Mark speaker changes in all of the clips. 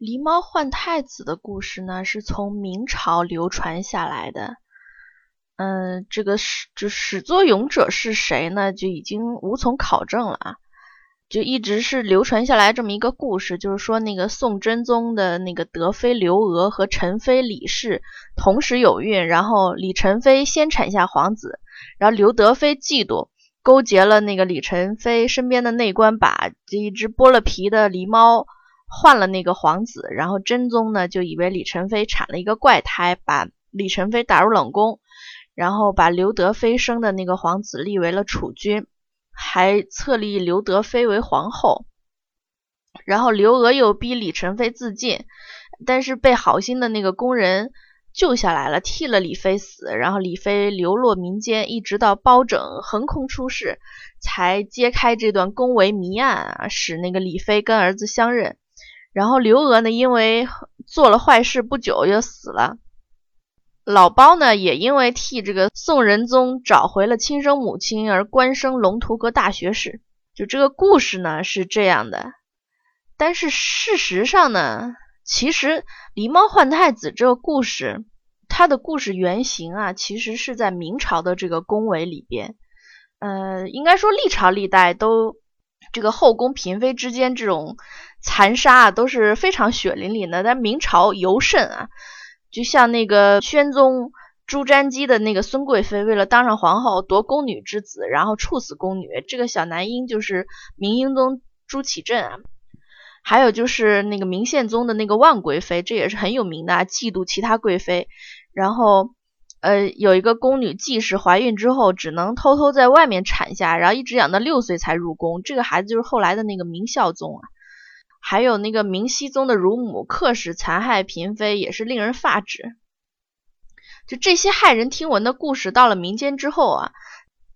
Speaker 1: 狸猫换太子的故事呢，是从明朝流传下来的。嗯，这个始就始作俑者是谁呢？就已经无从考证了啊。就一直是流传下来这么一个故事，就是说那个宋真宗的那个德妃刘娥和陈妃李氏同时有孕，然后李宸妃先产下皇子，然后刘德妃嫉妒，勾结了那个李宸妃身边的内官，把这一只剥了皮的狸猫换了那个皇子，然后真宗呢就以为李宸妃产了一个怪胎，把李宸妃打入冷宫，然后把刘德妃生的那个皇子立为了储君。还册立刘德妃为皇后，然后刘娥又逼李宸妃自尽，但是被好心的那个宫人救下来了，替了李妃死，然后李妃流落民间，一直到包拯横空出世，才揭开这段宫闱谜案啊，使那个李妃跟儿子相认。然后刘娥呢，因为做了坏事，不久就死了。老包呢，也因为替这个宋仁宗找回了亲生母亲而官升龙图阁大学士。就这个故事呢是这样的，但是事实上呢，其实狸猫换太子这个故事，它的故事原型啊，其实是在明朝的这个宫闱里边。呃，应该说历朝历代都这个后宫嫔妃之间这种残杀啊都是非常血淋淋的，但明朝尤甚啊。就像那个宣宗朱瞻基的那个孙贵妃，为了当上皇后夺宫女之子，然后处死宫女。这个小男婴就是明英宗朱祁镇啊。还有就是那个明宪宗的那个万贵妃，这也是很有名的，啊嫉妒其他贵妃。然后，呃，有一个宫女季氏怀孕之后，只能偷偷在外面产下，然后一直养到六岁才入宫。这个孩子就是后来的那个明孝宗啊。还有那个明熹宗的乳母克氏残害嫔妃，也是令人发指。就这些骇人听闻的故事，到了民间之后啊，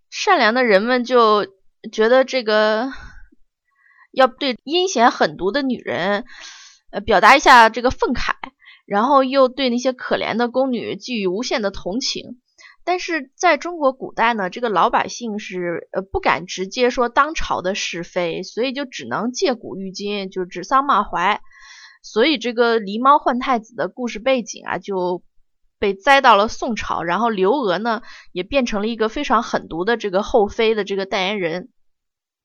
Speaker 1: 善良的人们就觉得这个要对阴险狠毒的女人，呃，表达一下这个愤慨，然后又对那些可怜的宫女寄予无限的同情。但是在中国古代呢，这个老百姓是呃不敢直接说当朝的是非，所以就只能借古喻今，就指桑骂槐。所以这个狸猫换太子的故事背景啊，就被栽到了宋朝。然后刘娥呢，也变成了一个非常狠毒的这个后妃的这个代言人。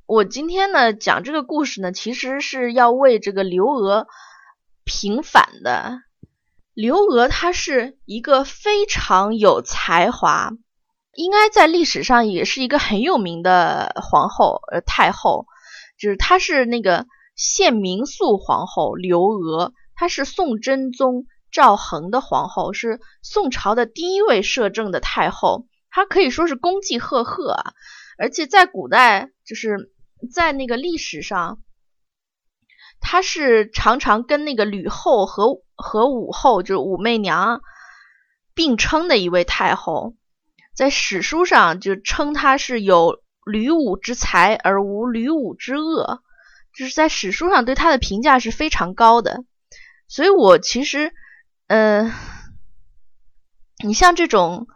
Speaker 1: 我今天呢讲这个故事呢，其实是要为这个刘娥平反的。刘娥她是一个非常有才华，应该在历史上也是一个很有名的皇后，呃，太后，就是她是那个献明肃皇后刘娥，她是宋真宗赵恒的皇后，是宋朝的第一位摄政的太后，她可以说是功绩赫赫啊，而且在古代，就是在那个历史上。她是常常跟那个吕后和和武后，就是武媚娘并称的一位太后，在史书上就称她是有吕武之才而无吕武之恶，就是在史书上对她的评价是非常高的。所以我其实，嗯，你像这种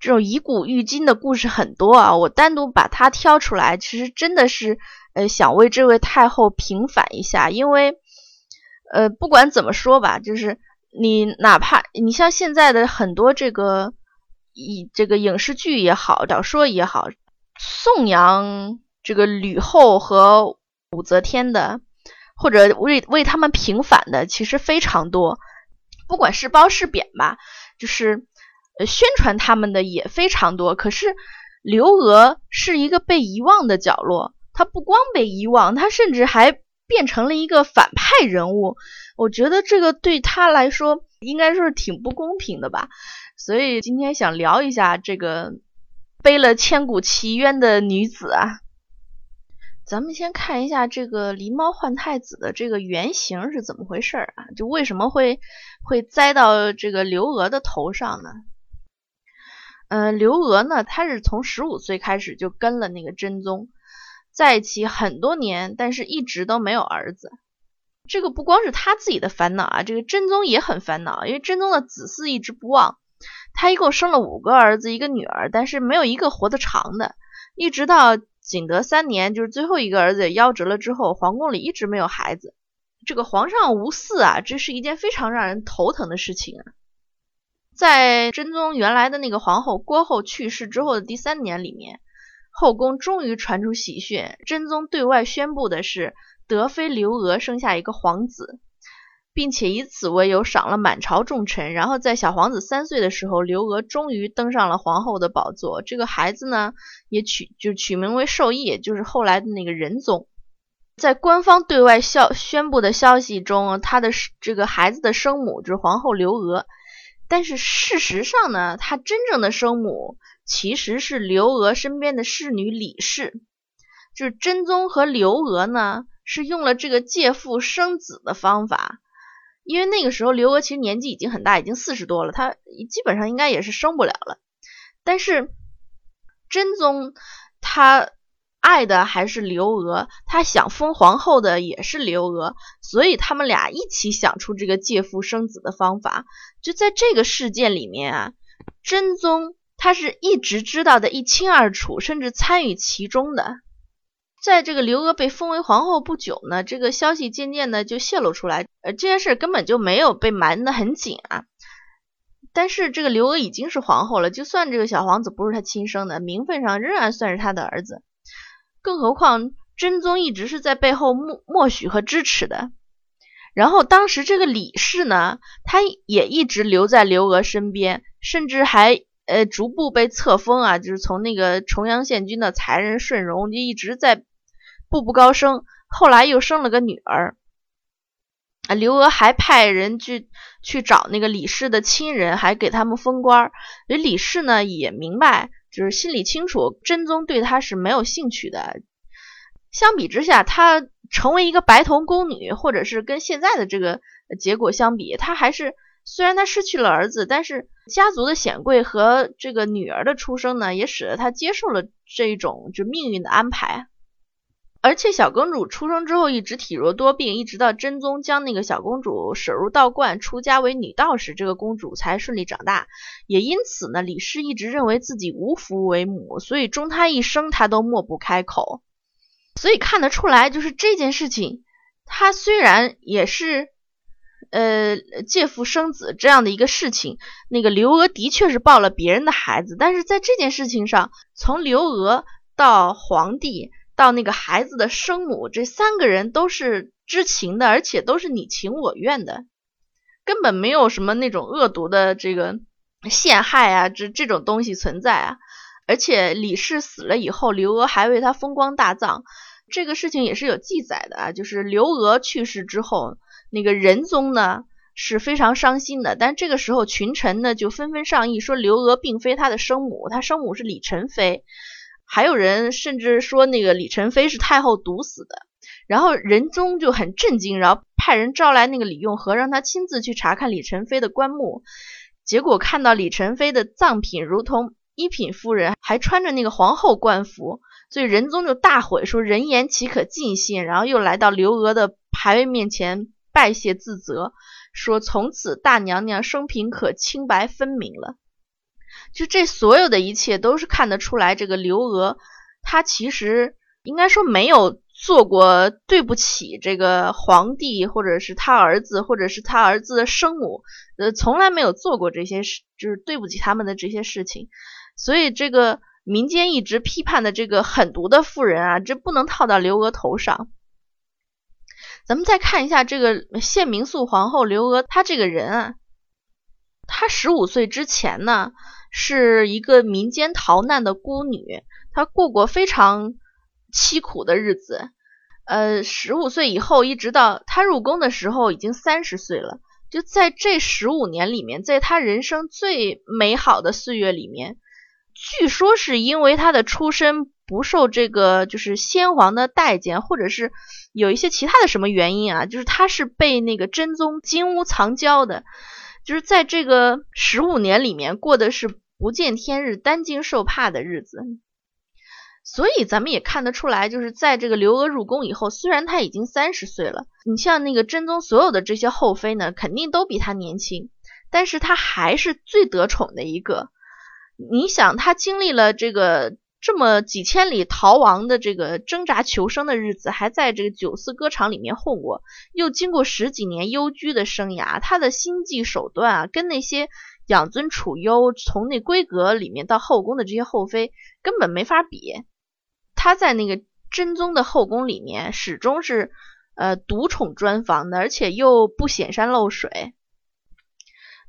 Speaker 1: 这种以古喻今的故事很多啊，我单独把它挑出来，其实真的是。呃，想为这位太后平反一下，因为，呃，不管怎么说吧，就是你哪怕你像现在的很多这个以这个影视剧也好，小说也好，颂扬这个吕后和武则天的，或者为为他们平反的，其实非常多，不管是褒是贬吧，就是呃宣传他们的也非常多。可是刘娥是一个被遗忘的角落。他不光被遗忘，他甚至还变成了一个反派人物。我觉得这个对他来说应该说是挺不公平的吧。所以今天想聊一下这个背了千古奇冤的女子啊。咱们先看一下这个狸猫换太子的这个原型是怎么回事啊？就为什么会会栽到这个刘娥的头上呢？嗯，刘娥呢，她是从十五岁开始就跟了那个真宗。在一起很多年，但是一直都没有儿子。这个不光是他自己的烦恼啊，这个真宗也很烦恼，因为真宗的子嗣一直不旺。他一共生了五个儿子，一个女儿，但是没有一个活得长的。一直到景德三年，就是最后一个儿子夭折了之后，皇宫里一直没有孩子。这个皇上无嗣啊，这是一件非常让人头疼的事情啊。在真宗原来的那个皇后郭后去世之后的第三年里面，后宫终于传出喜讯，真宗对外宣布的是德妃刘娥生下一个皇子，并且以此为由赏了满朝重臣。然后在小皇子三岁的时候，刘娥终于登上了皇后的宝座。这个孩子呢，也取就取名为寿义，就是后来的那个仁宗。在官方对外消宣布的消息中，他的这个孩子的生母就是皇后刘娥。但是事实上呢，他真正的生母其实是刘娥身边的侍女李氏，就是真宗和刘娥呢是用了这个借腹生子的方法，因为那个时候刘娥其实年纪已经很大，已经四十多了，她基本上应该也是生不了了。但是真宗他。爱的还是刘娥，他想封皇后的也是刘娥，所以他们俩一起想出这个借腹生子的方法。就在这个事件里面啊，真宗他是一直知道的一清二楚，甚至参与其中的。在这个刘娥被封为皇后不久呢，这个消息渐渐的就泄露出来，呃，这件事根本就没有被瞒得很紧啊。但是这个刘娥已经是皇后了，就算这个小皇子不是他亲生的，名分上仍然算是他的儿子。更何况真宗一直是在背后默默许和支持的，然后当时这个李氏呢，他也一直留在刘娥身边，甚至还呃逐步被册封啊，就是从那个重阳县君的才人顺荣，就一直在步步高升。后来又生了个女儿，啊，刘娥还派人去去找那个李氏的亲人，还给他们封官。所以李氏呢也明白。就是心里清楚，真宗对他是没有兴趣的。相比之下，他成为一个白头宫女，或者是跟现在的这个结果相比，他还是虽然他失去了儿子，但是家族的显贵和这个女儿的出生呢，也使得他接受了这种就命运的安排。而且小公主出生之后一直体弱多病，一直到真宗将那个小公主舍入道观，出家为女道士，这个公主才顺利长大。也因此呢，李氏一直认为自己无福为母，所以终她一生，她都莫不开口。所以看得出来，就是这件事情，她虽然也是呃借腹生子这样的一个事情，那个刘娥的确是抱了别人的孩子，但是在这件事情上，从刘娥到皇帝。到那个孩子的生母，这三个人都是知情的，而且都是你情我愿的，根本没有什么那种恶毒的这个陷害啊，这这种东西存在啊。而且李氏死了以后，刘娥还为他风光大葬，这个事情也是有记载的啊。就是刘娥去世之后，那个仁宗呢是非常伤心的，但这个时候群臣呢就纷纷上议说，刘娥并非他的生母，他生母是李宸妃。还有人甚至说那个李宸妃是太后毒死的，然后仁宗就很震惊，然后派人招来那个李用和，让他亲自去查看李宸妃的棺木。结果看到李宸妃的葬品如同一品夫人，还穿着那个皇后冠服，所以仁宗就大悔，说人言岂可尽信？然后又来到刘娥的牌位面前拜谢自责，说从此大娘娘生平可清白分明了。就这所有的一切都是看得出来，这个刘娥她其实应该说没有做过对不起这个皇帝，或者是他儿子，或者是他儿子的生母，呃，从来没有做过这些事，就是对不起他们的这些事情。所以这个民间一直批判的这个狠毒的妇人啊，这不能套到刘娥头上。咱们再看一下这个献明肃皇后刘娥，她这个人啊，她十五岁之前呢。是一个民间逃难的孤女，她过过非常凄苦的日子。呃，十五岁以后，一直到她入宫的时候，已经三十岁了。就在这十五年里面，在她人生最美好的岁月里面，据说是因为她的出身不受这个就是先皇的待见，或者是有一些其他的什么原因啊，就是他是被那个真宗金屋藏娇的，就是在这个十五年里面过的是。不见天日、担惊受怕的日子，所以咱们也看得出来，就是在这个刘娥入宫以后，虽然她已经三十岁了，你像那个真宗所有的这些后妃呢，肯定都比她年轻，但是她还是最得宠的一个。你想，她经历了这个这么几千里逃亡的这个挣扎求生的日子，还在这个九四歌场里面混过，又经过十几年幽居的生涯，他的心计手段啊，跟那些养尊处优从那闺阁里面到后宫的这些后妃根本没法比。他在那个真宗的后宫里面，始终是呃独宠专房的，而且又不显山露水。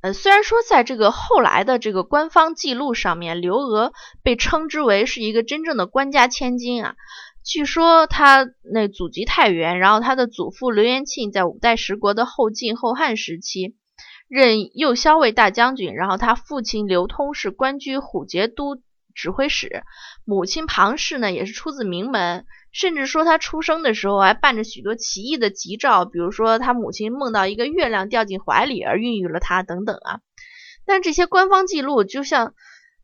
Speaker 1: 呃，虽然说在这个后来的这个官方记录上面，刘娥被称之为是一个真正的官家千金啊。据说她那祖籍太原，然后她的祖父刘延庆在五代十国的后晋、后汉时期任右骁卫大将军，然后他父亲刘通是官居虎节都指挥使，母亲庞氏呢也是出自名门。甚至说他出生的时候还伴着许多奇异的吉兆，比如说他母亲梦到一个月亮掉进怀里而孕育了他等等啊。但这些官方记录就像，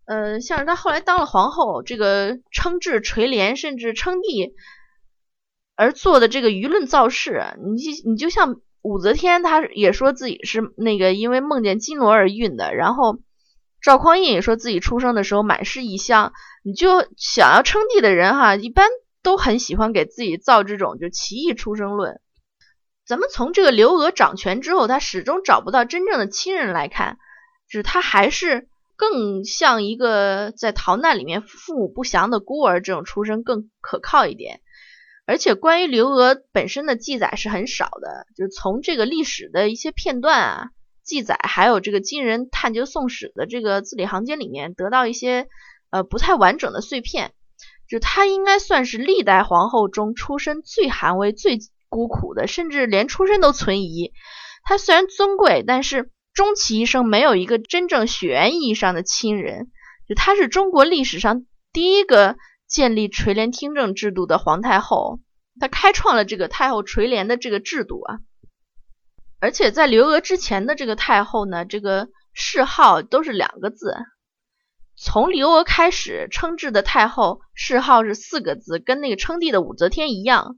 Speaker 1: 呃，像是他后来当了皇后，这个称制垂帘甚至称帝而做的这个舆论造势，你你就像武则天，她也说自己是那个因为梦见金罗而孕的，然后赵匡胤也说自己出生的时候满是异香，你就想要称帝的人哈，一般。都很喜欢给自己造这种就奇异出生论。咱们从这个刘娥掌权之后，他始终找不到真正的亲人来看，就是他还是更像一个在逃难里面父母不详的孤儿这种出身更可靠一点。而且关于刘娥本身的记载是很少的，就是从这个历史的一些片段啊记载，还有这个金人探究宋史的这个字里行间里面得到一些呃不太完整的碎片。就她应该算是历代皇后中出身最寒微、最孤苦的，甚至连出身都存疑。她虽然尊贵，但是终其一生没有一个真正血缘意义上的亲人。就她是中国历史上第一个建立垂帘听政制度的皇太后，她开创了这个太后垂帘的这个制度啊。而且在刘娥之前的这个太后呢，这个谥号都是两个字。从刘娥开始称制的太后谥号是四个字，跟那个称帝的武则天一样。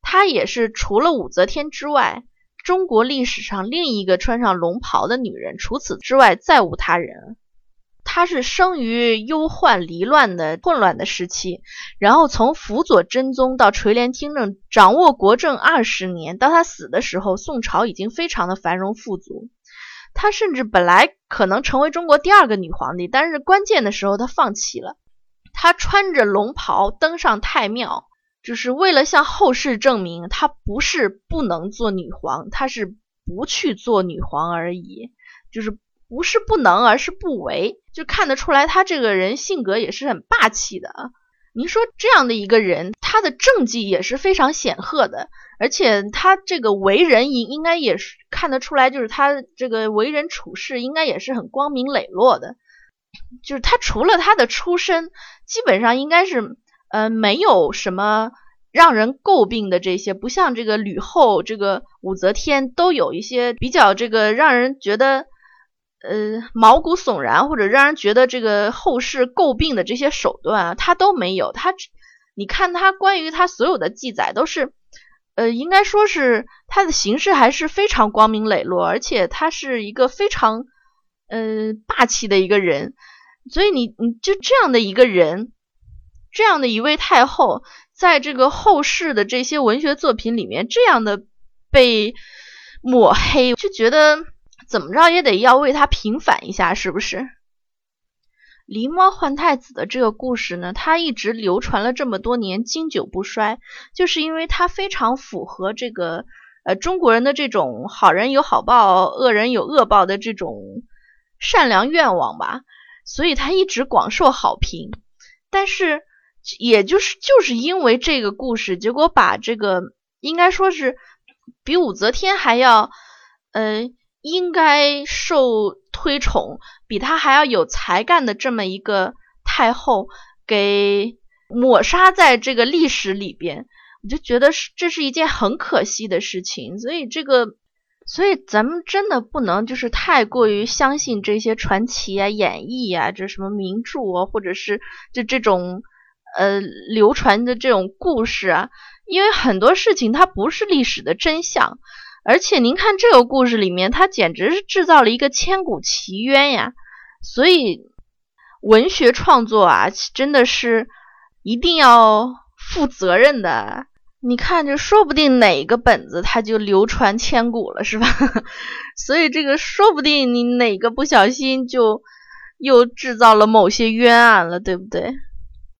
Speaker 1: 她也是除了武则天之外，中国历史上另一个穿上龙袍的女人。除此之外，再无他人。她是生于忧患离乱的混乱的时期，然后从辅佐真宗到垂帘听政，掌握国政二十年。到她死的时候，宋朝已经非常的繁荣富足。她甚至本来可能成为中国第二个女皇帝，但是关键的时候她放弃了。她穿着龙袍登上太庙，就是为了向后世证明她不是不能做女皇，她是不去做女皇而已。就是不是不能，而是不为。就看得出来，他这个人性格也是很霸气的啊。您说这样的一个人，他的政绩也是非常显赫的。而且他这个为人应应该也是看得出来，就是他这个为人处事应该也是很光明磊落的。就是他除了他的出身，基本上应该是呃没有什么让人诟病的这些，不像这个吕后、这个武则天都有一些比较这个让人觉得呃毛骨悚然或者让人觉得这个后世诟病的这些手段啊，他都没有。他你看他关于他所有的记载都是。呃，应该说是他的形式还是非常光明磊落，而且他是一个非常呃霸气的一个人，所以你你就这样的一个人，这样的一位太后，在这个后世的这些文学作品里面，这样的被抹黑，就觉得怎么着也得要为他平反一下，是不是？狸猫换太子的这个故事呢，它一直流传了这么多年，经久不衰，就是因为它非常符合这个呃中国人的这种好人有好报，恶人有恶报的这种善良愿望吧，所以它一直广受好评。但是，也就是就是因为这个故事，结果把这个应该说是比武则天还要呃应该受。推崇比他还要有才干的这么一个太后，给抹杀在这个历史里边，我就觉得是这是一件很可惜的事情。所以这个，所以咱们真的不能就是太过于相信这些传奇啊、演绎啊，这什么名著啊，或者是就这种呃流传的这种故事啊，因为很多事情它不是历史的真相。而且您看这个故事里面，它简直是制造了一个千古奇冤呀！所以文学创作啊，真的是一定要负责任的。你看，这说不定哪个本子它就流传千古了，是吧？所以这个说不定你哪个不小心就又制造了某些冤案了，对不对？